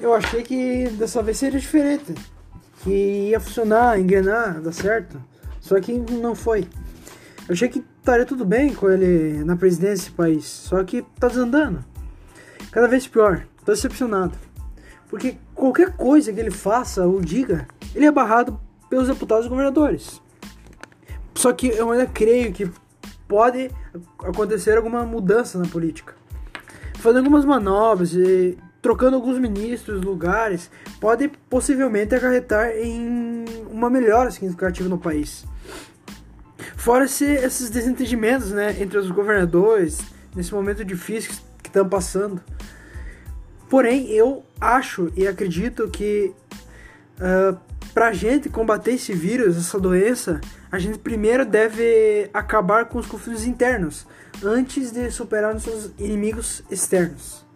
eu achei que dessa vez seria diferente. Que ia funcionar, engrenar, dar certo. Só que não foi. Eu achei que estaria tudo bem com ele na presidência do país. Só que tá desandando. Cada vez pior. Tô decepcionado. Porque qualquer coisa que ele faça ou diga, ele é barrado pelos deputados e governadores. Só que eu ainda creio que pode acontecer alguma mudança na política. Fazendo algumas manobras e trocando alguns ministros, lugares, pode possivelmente acarretar em uma melhora significativa no país. Fora -se esses desentendimentos né, entre os governadores, nesse momento difícil que estão passando. Porém, eu acho e acredito que uh, para a gente combater esse vírus, essa doença, a gente primeiro deve acabar com os conflitos internos, antes de superar nossos inimigos externos.